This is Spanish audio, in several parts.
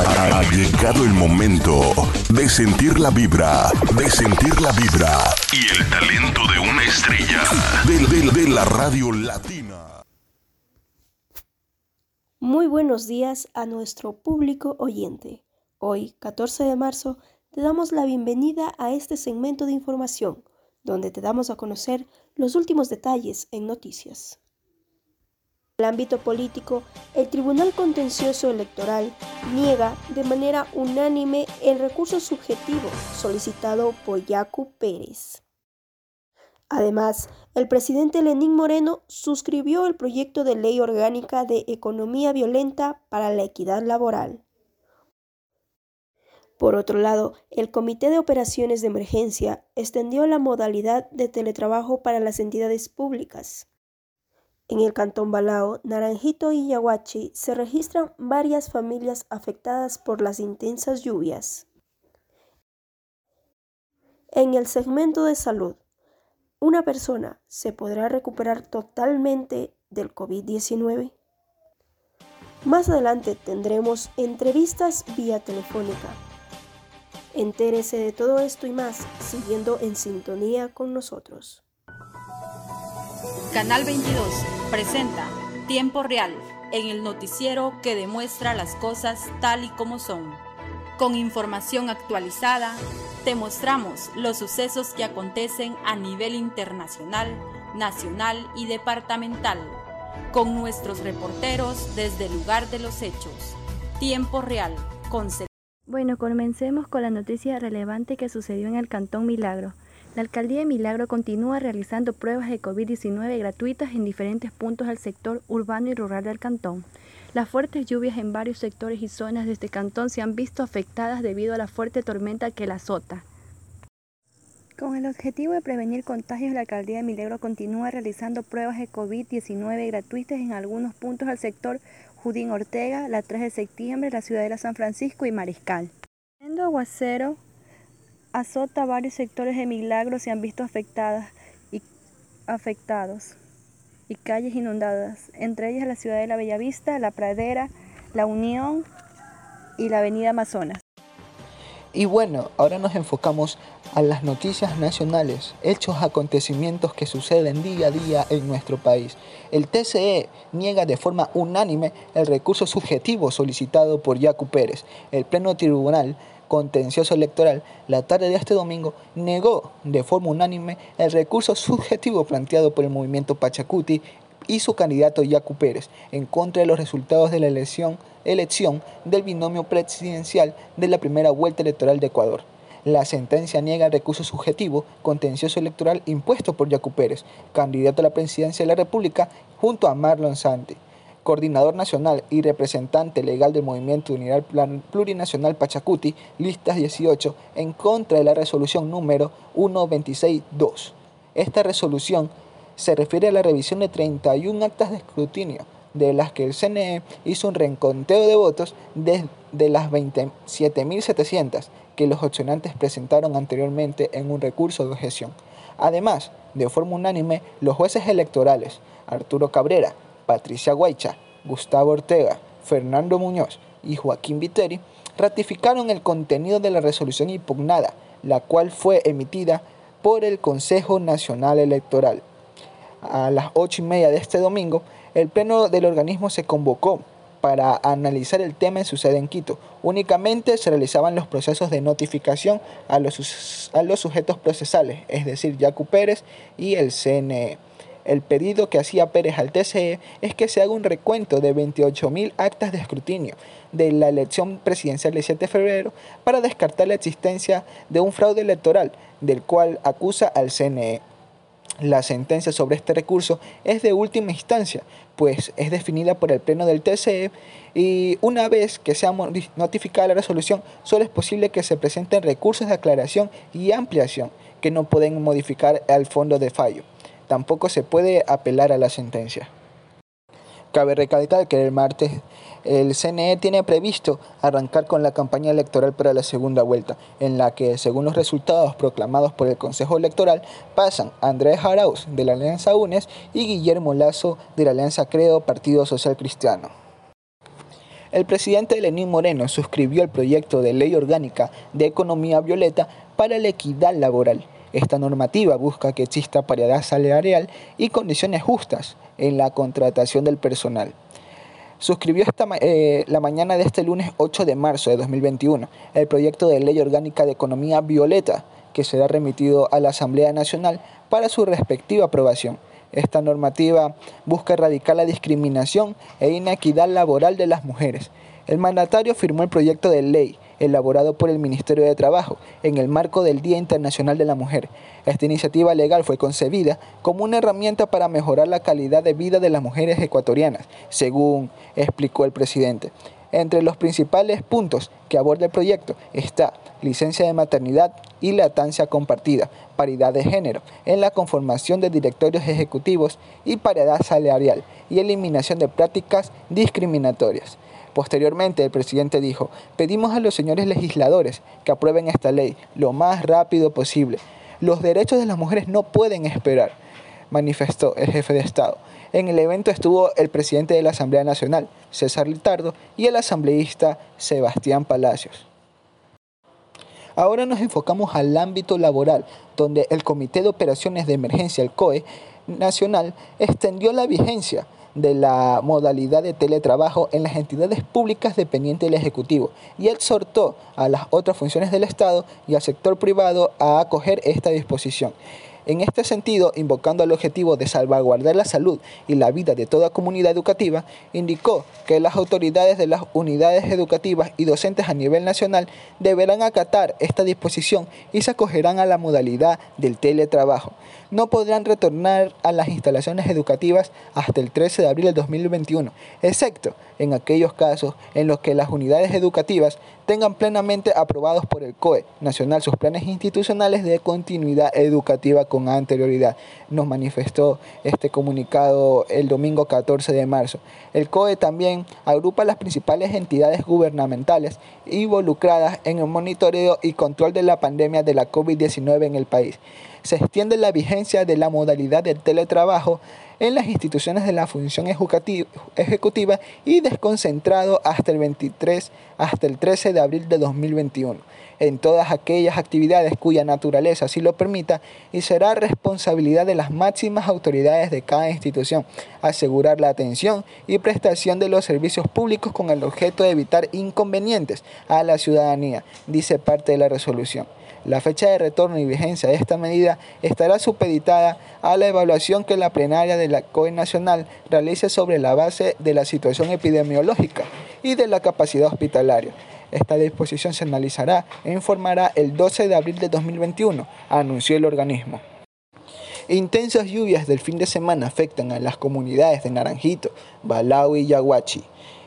Ha, llegado el momento de sentir la vibra, de sentir la vibra y el talento de una estrella de, de la radio latina. Muy buenos días a nuestro público oyente. Hoy, 14 de marzo, te damos la bienvenida a este segmento de información, donde te damos a conocer los últimos detalles en noticias. El ámbito político, el Tribunal Contencioso Electoral niega de manera unánime el recurso subjetivo solicitado por Yacu Pérez. Además, el presidente Lenín Moreno suscribió el proyecto de ley orgánica de economía violenta para la equidad laboral. Por otro lado, el Comité de Operaciones de Emergencia extendió la modalidad de teletrabajo para las entidades públicas. En el cantón Balao, Naranjito y Yaguachi se registran varias familias afectadas por las intensas lluvias. En el segmento de salud, una persona se podrá recuperar totalmente del COVID-19. Más adelante tendremos entrevistas vía telefónica. Entérese de todo esto y más siguiendo en sintonía con nosotros. Canal 22 presenta Tiempo Real en el noticiero que demuestra las cosas tal y como son. Con información actualizada, te mostramos los sucesos que acontecen a nivel internacional, nacional y departamental, con nuestros reporteros desde el lugar de los hechos. Tiempo Real, con Bueno, comencemos con la noticia relevante que sucedió en el Cantón Milagro. La alcaldía de Milagro continúa realizando pruebas de COVID-19 gratuitas en diferentes puntos del sector urbano y rural del cantón. Las fuertes lluvias en varios sectores y zonas de este cantón se han visto afectadas debido a la fuerte tormenta que la azota. Con el objetivo de prevenir contagios, la alcaldía de Milagro continúa realizando pruebas de COVID-19 gratuitas en algunos puntos del sector Judín Ortega, la 3 de septiembre, la ciudadela San Francisco y Mariscal. Siendo aguacero, azota varios sectores de Milagro se han visto afectadas y afectados y calles inundadas, entre ellas la ciudad de la Bellavista, la Pradera, la Unión y la Avenida Amazonas. Y bueno, ahora nos enfocamos a las noticias nacionales, hechos, acontecimientos que suceden día a día en nuestro país. El TCE niega de forma unánime el recurso subjetivo solicitado por Yacu Pérez. El Pleno Tribunal Contencioso Electoral, la tarde de este domingo, negó de forma unánime el recurso subjetivo planteado por el movimiento Pachacuti y su candidato Yacu Pérez en contra de los resultados de la elección, del binomio presidencial de la primera vuelta electoral de Ecuador. La sentencia niega el recurso subjetivo contencioso electoral impuesto por Yacu Pérez, candidato a la presidencia de la República, junto a Marlon Santi coordinador nacional y representante legal del Movimiento Unidad Plurinacional Pachacuti, listas 18, en contra de la resolución número 1262. Esta resolución se refiere a la revisión de 31 actas de escrutinio, de las que el CNE hizo un reenconteo de votos de las 27.700 que los opcionantes presentaron anteriormente en un recurso de objeción. Además, de forma unánime, los jueces electorales Arturo Cabrera, Patricia Guaycha, Gustavo Ortega, Fernando Muñoz y Joaquín Viteri ratificaron el contenido de la resolución impugnada, la cual fue emitida por el Consejo Nacional Electoral. A las ocho y media de este domingo, el pleno del organismo se convocó para analizar el tema en su sede en Quito. Únicamente se realizaban los procesos de notificación a los, sujetos procesales, es decir, Yacu Pérez y el CNE. El pedido que hacía Pérez al TCE es que se haga un recuento de 28.000 actas de escrutinio de la elección presidencial del 7 de febrero para descartar la existencia de un fraude electoral del cual acusa al CNE. La sentencia sobre este recurso es de última instancia, pues es definida por el Pleno del TCE y una vez que sea notificada la resolución, solo es posible que se presenten recursos de aclaración y ampliación que no pueden modificar el fondo de fallo tampoco se puede apelar a la sentencia. Cabe recalcar que el martes el CNE tiene previsto arrancar con la campaña electoral para la segunda vuelta, en la que, según los resultados proclamados por el Consejo Electoral, pasan Andrés Arauz de la Alianza UNES y Guillermo Lazo de la Alianza Creo Partido Social Cristiano. el presidente Lenín Moreno suscribió el proyecto de ley orgánica de economía violeta para la equidad laboral. Esta normativa busca que exista paridad salarial y condiciones justas en la contratación del personal. Suscribió esta, eh, la mañana de este lunes 8 de marzo de 2021 el proyecto de ley orgánica de economía violeta que será remitido a la Asamblea Nacional para su respectiva aprobación. Esta normativa busca erradicar la discriminación e inequidad laboral de las mujeres. El mandatario firmó el proyecto de ley elaborado por el Ministerio de Trabajo en el marco del Día Internacional de la Mujer. Esta iniciativa legal fue concebida como una herramienta para mejorar la calidad de vida de las mujeres ecuatorianas, según explicó el presidente. Entre los principales puntos que aborda el proyecto está licencia de maternidad y lactancia compartida, paridad de género en la conformación de directorios ejecutivos y paridad salarial y eliminación de prácticas discriminatorias. Posteriormente, el presidente dijo, pedimos a los señores legisladores que aprueben esta ley lo más rápido posible. Los derechos de las mujeres no pueden esperar, manifestó el jefe de Estado. En el evento estuvo el presidente de la Asamblea Nacional, César Litardo, y el asambleísta Sebastián Palacios. Ahora nos enfocamos al ámbito laboral, donde el Comité de Operaciones de Emergencia, el COE, nacional, extendió la vigencia de la modalidad de teletrabajo en las entidades públicas dependientes del Ejecutivo y exhortó a las otras funciones del Estado y al sector privado a acoger esta disposición. En este sentido, invocando el objetivo de salvaguardar la salud y la vida de toda comunidad educativa, indicó que las autoridades de las unidades educativas y docentes a nivel nacional deberán acatar esta disposición y se acogerán a la modalidad del teletrabajo. No podrán retornar a las instalaciones educativas hasta el 13 de abril del 2021, excepto en aquellos casos en los que las unidades educativas tengan plenamente aprobados por el COE nacional sus planes institucionales de continuidad educativa con anterioridad. Nos manifestó este comunicado el domingo 14 de marzo. El COE también agrupa las principales entidades gubernamentales involucradas en el monitoreo y control de la pandemia de la COVID-19 en el país. Se extiende la vigencia de la modalidad del teletrabajo en las instituciones de la función ejecutiva y desconcentrado hasta el 23 hasta el 13 de abril de 2021 en todas aquellas actividades cuya naturaleza así lo permita y será responsabilidad de las máximas autoridades de cada institución asegurar la atención y prestación de los servicios públicos con el objeto de evitar inconvenientes a la ciudadanía, dice parte de la resolución. La fecha de retorno y vigencia de esta medida estará supeditada a la evaluación que la plenaria de la COE Nacional realice sobre la base de la situación epidemiológica y de la capacidad hospitalaria. Esta disposición se analizará e informará el 12 de abril de 2021, anunció el organismo. Intensas lluvias del fin de semana afectan a las comunidades de Naranjito, Balao y Yaguachi.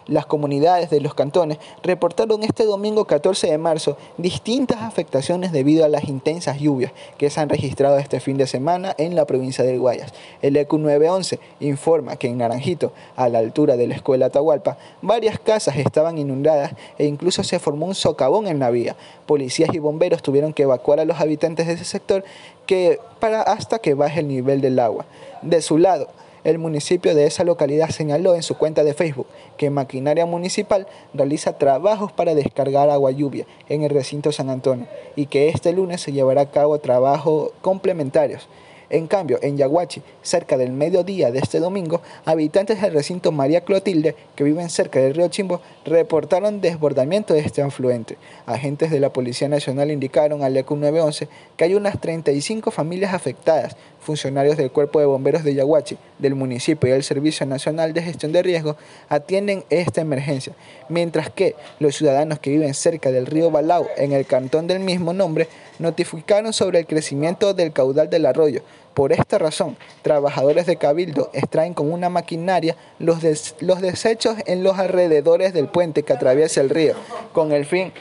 Las comunidades de los cantones reportaron este domingo 14 de marzo distintas afectaciones debido a las intensas lluvias que se han registrado este fin de semana en la provincia de Guayas. El ECU 911 informa que en Naranjito, a la altura de la escuela Atahualpa, varias casas estaban inundadas e incluso se formó un socavón en la vía. Policías y bomberos tuvieron que evacuar a los habitantes de ese sector que, para hasta que baje el nivel del agua. De su lado, el municipio de esa localidad señaló en su cuenta de Facebook que Maquinaria Municipal realiza trabajos para descargar agua lluvia en el recinto San Antonio y que este lunes se llevará a cabo trabajos complementarios en cambio, en Yaguachi, cerca del mediodía de este domingo, habitantes del recinto María Clotilde, que viven cerca del río Chimbo, reportaron desbordamiento de este afluente. Agentes de la Policía Nacional indicaron al ECU 911 que hay unas 35 familias afectadas, funcionarios del Cuerpo de Bomberos de Yaguachi, del municipio y del Servicio Nacional de Gestión de Riesgo atienden esta emergencia, mientras que los ciudadanos que viven cerca del río Balao, en el cantón del mismo nombre, notificaron sobre el crecimiento del caudal del arroyo, por esta razón, trabajadores de Cabildo extraen con una maquinaria los, desechos en los alrededores del puente que atraviesa el río, con el fin,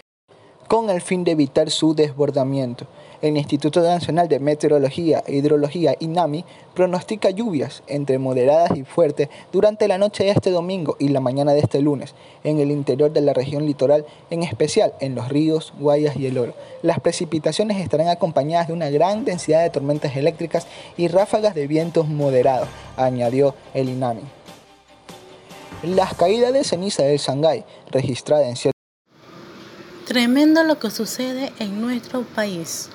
con el fin de evitar su desbordamiento. El Instituto Nacional de Meteorología e Hidrología, INAMI, pronostica lluvias entre moderadas y fuertes durante la noche de este domingo y la mañana de este lunes en el interior de la región litoral, en especial en los ríos, Guayas y el Oro. Las precipitaciones estarán acompañadas de una gran densidad de tormentas eléctricas y ráfagas de vientos moderados, añadió el INAMI. Las caídas de ceniza del Shanghái, registrada en ciertos Tremendo lo que sucede en nuestro país.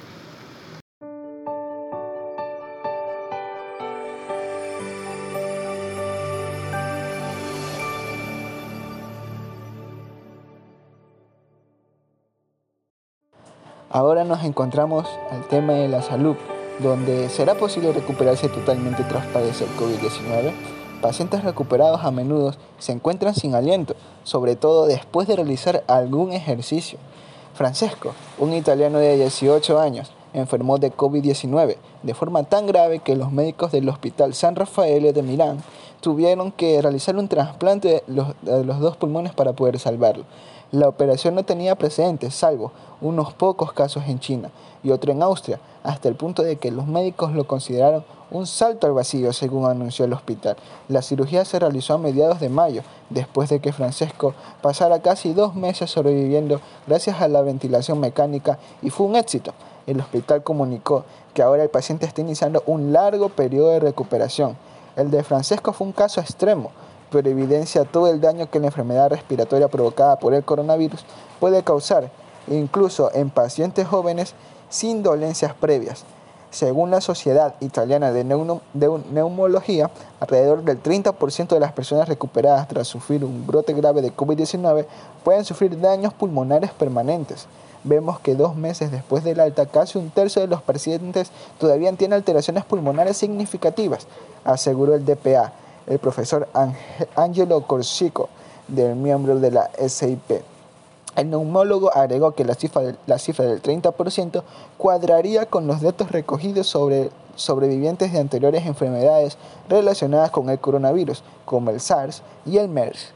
Ahora nos encontramos al tema de la salud, donde será posible recuperarse totalmente tras padecer COVID-19. Pacientes recuperados a menudo se encuentran sin aliento, sobre todo después de realizar algún ejercicio. Francesco, un italiano de 18 años, enfermó de COVID-19 de forma tan grave que los médicos del Hospital San Rafael de Milán tuvieron que realizar un trasplante de los, dos pulmones para poder salvarlo. La operación no tenía precedentes, salvo unos pocos casos en China y otro en Austria, hasta el punto de que los médicos lo consideraron un salto al vacío, según anunció el hospital. La cirugía se realizó a mediados de mayo, después de que Francesco pasara casi dos meses sobreviviendo gracias a la ventilación mecánica y fue un éxito. El hospital comunicó que ahora el paciente está iniciando un largo periodo de recuperación. El de Francesco fue un caso extremo, pero evidencia todo el daño que la enfermedad respiratoria provocada por el coronavirus puede causar, incluso en pacientes jóvenes sin dolencias previas. Según la Sociedad Italiana de, Neumología, alrededor del 30% de las personas recuperadas tras sufrir un brote grave de COVID-19 pueden sufrir daños pulmonares permanentes. Vemos que dos meses después del alta, casi un tercio de los pacientes todavía tienen alteraciones pulmonares significativas, aseguró el DPA, el profesor Angelo Corsico, del miembro de la SIP. El neumólogo agregó que la cifra, la cifra del 30% cuadraría con los datos recogidos sobre sobrevivientes de anteriores enfermedades relacionadas con el coronavirus, como el SARS y el MERS.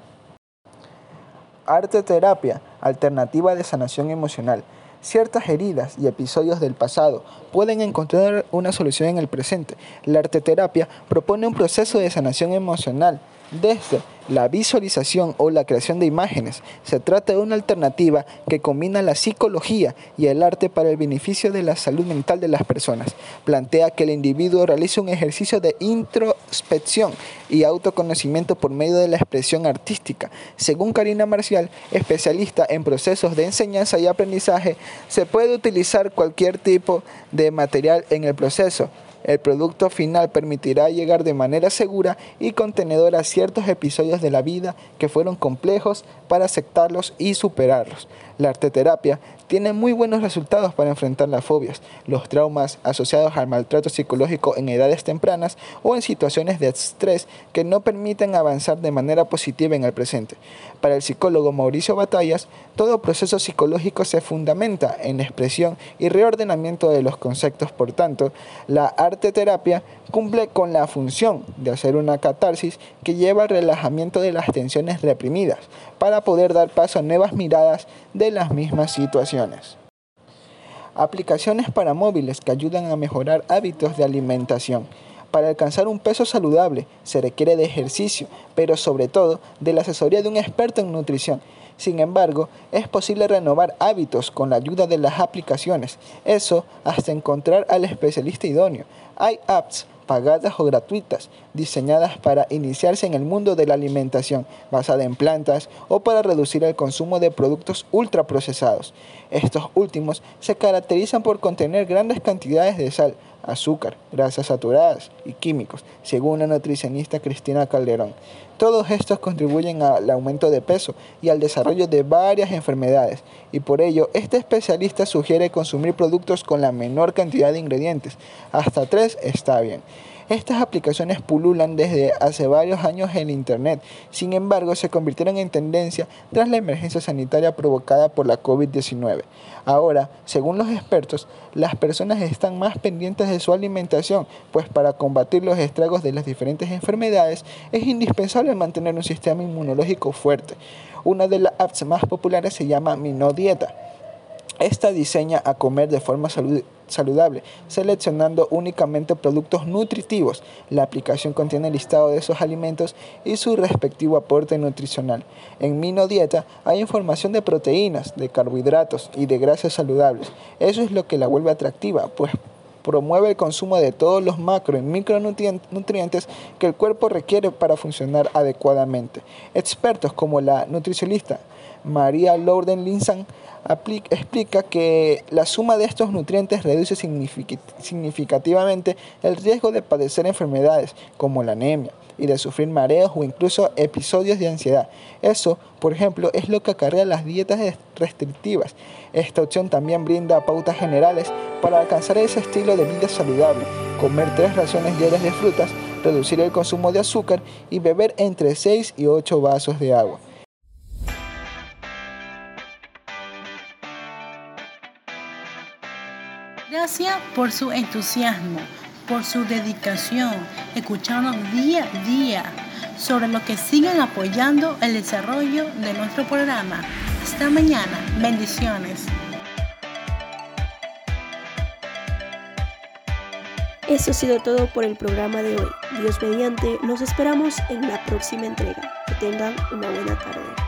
Arte terapia, alternativa de sanación emocional. Ciertas heridas y episodios del pasado pueden encontrar una solución en el presente. La arteterapia propone un proceso de sanación emocional desde la visualización o la creación de imágenes. Se trata de una alternativa que combina la psicología y el arte para el beneficio de la salud mental de las personas. Plantea que el individuo realice un ejercicio de introspección y autoconocimiento por medio de la expresión artística. Según Karina Marcial, especialista en procesos de enseñanza y aprendizaje, se puede utilizar cualquier tipo de material en el proceso el producto final permitirá llegar de manera segura y contenedora a ciertos episodios de la vida que fueron complejos para aceptarlos y superarlos. La arteterapia tiene muy buenos resultados para enfrentar las fobias, los traumas asociados al maltrato psicológico en edades tempranas o en situaciones de estrés que no permiten avanzar de manera positiva en el presente. Para el psicólogo Mauricio Batallas, todo proceso psicológico se fundamenta en expresión y reordenamiento de los conceptos. Por tanto, la arte terapia cumple con la función de hacer una catarsis que lleva al relajamiento de las tensiones reprimidas para poder dar paso a nuevas miradas de las mismas situaciones. Aplicaciones para móviles que ayudan a mejorar hábitos de alimentación. Para alcanzar un peso saludable se requiere de ejercicio, pero sobre todo de la asesoría de un experto en nutrición. Sin embargo, es posible renovar hábitos con la ayuda de las aplicaciones, eso hasta encontrar al especialista idóneo. Hay apps pagadas o gratuitas, diseñadas para iniciarse en el mundo de la alimentación, basada en plantas o para reducir el consumo de productos ultraprocesados. Estos últimos se caracterizan por contener grandes cantidades de sal, azúcar, grasas saturadas y químicos, según la nutricionista Cristina Calderón. Todos estos contribuyen al aumento de peso y al desarrollo de varias enfermedades, y por ello este especialista sugiere consumir productos con la menor cantidad de ingredientes. Hasta tres está bien. Estas aplicaciones pululan desde hace varios años en Internet, sin embargo se convirtieron en tendencia tras la emergencia sanitaria provocada por la COVID-19. Ahora, según los expertos, las personas están más pendientes de su alimentación, pues para combatir los estragos de las diferentes enfermedades es indispensable mantener un sistema inmunológico fuerte. Una de las apps más populares se llama Minodieta. Esta diseña a comer de forma saludable saludable, seleccionando únicamente productos nutritivos. La aplicación contiene el listado de esos alimentos y su respectivo aporte nutricional. En Mino Dieta hay información de proteínas, de carbohidratos y de grasas saludables. Eso es lo que la vuelve atractiva, pues promueve el consumo de todos los macro y micronutrientes que el cuerpo requiere para funcionar adecuadamente. Expertos como la nutricionista María Lourden Linsan explica que la suma de estos nutrientes reduce significativamente el riesgo de padecer enfermedades como la anemia y de sufrir mareos o incluso episodios de ansiedad. Eso, por ejemplo, es lo que acarrea las dietas restrictivas. Esta opción también brinda pautas generales para alcanzar ese estilo de vida saludable, comer tres raciones diarias de frutas, reducir el consumo de azúcar y beber entre 6 y 8 vasos de agua. Gracias por su entusiasmo, por su dedicación, escuchando día a día sobre lo que siguen apoyando el desarrollo de nuestro programa. Hasta mañana. Bendiciones. Eso ha sido todo por el programa de hoy. Dios mediante, los esperamos en la próxima entrega. Que tengan una buena tarde.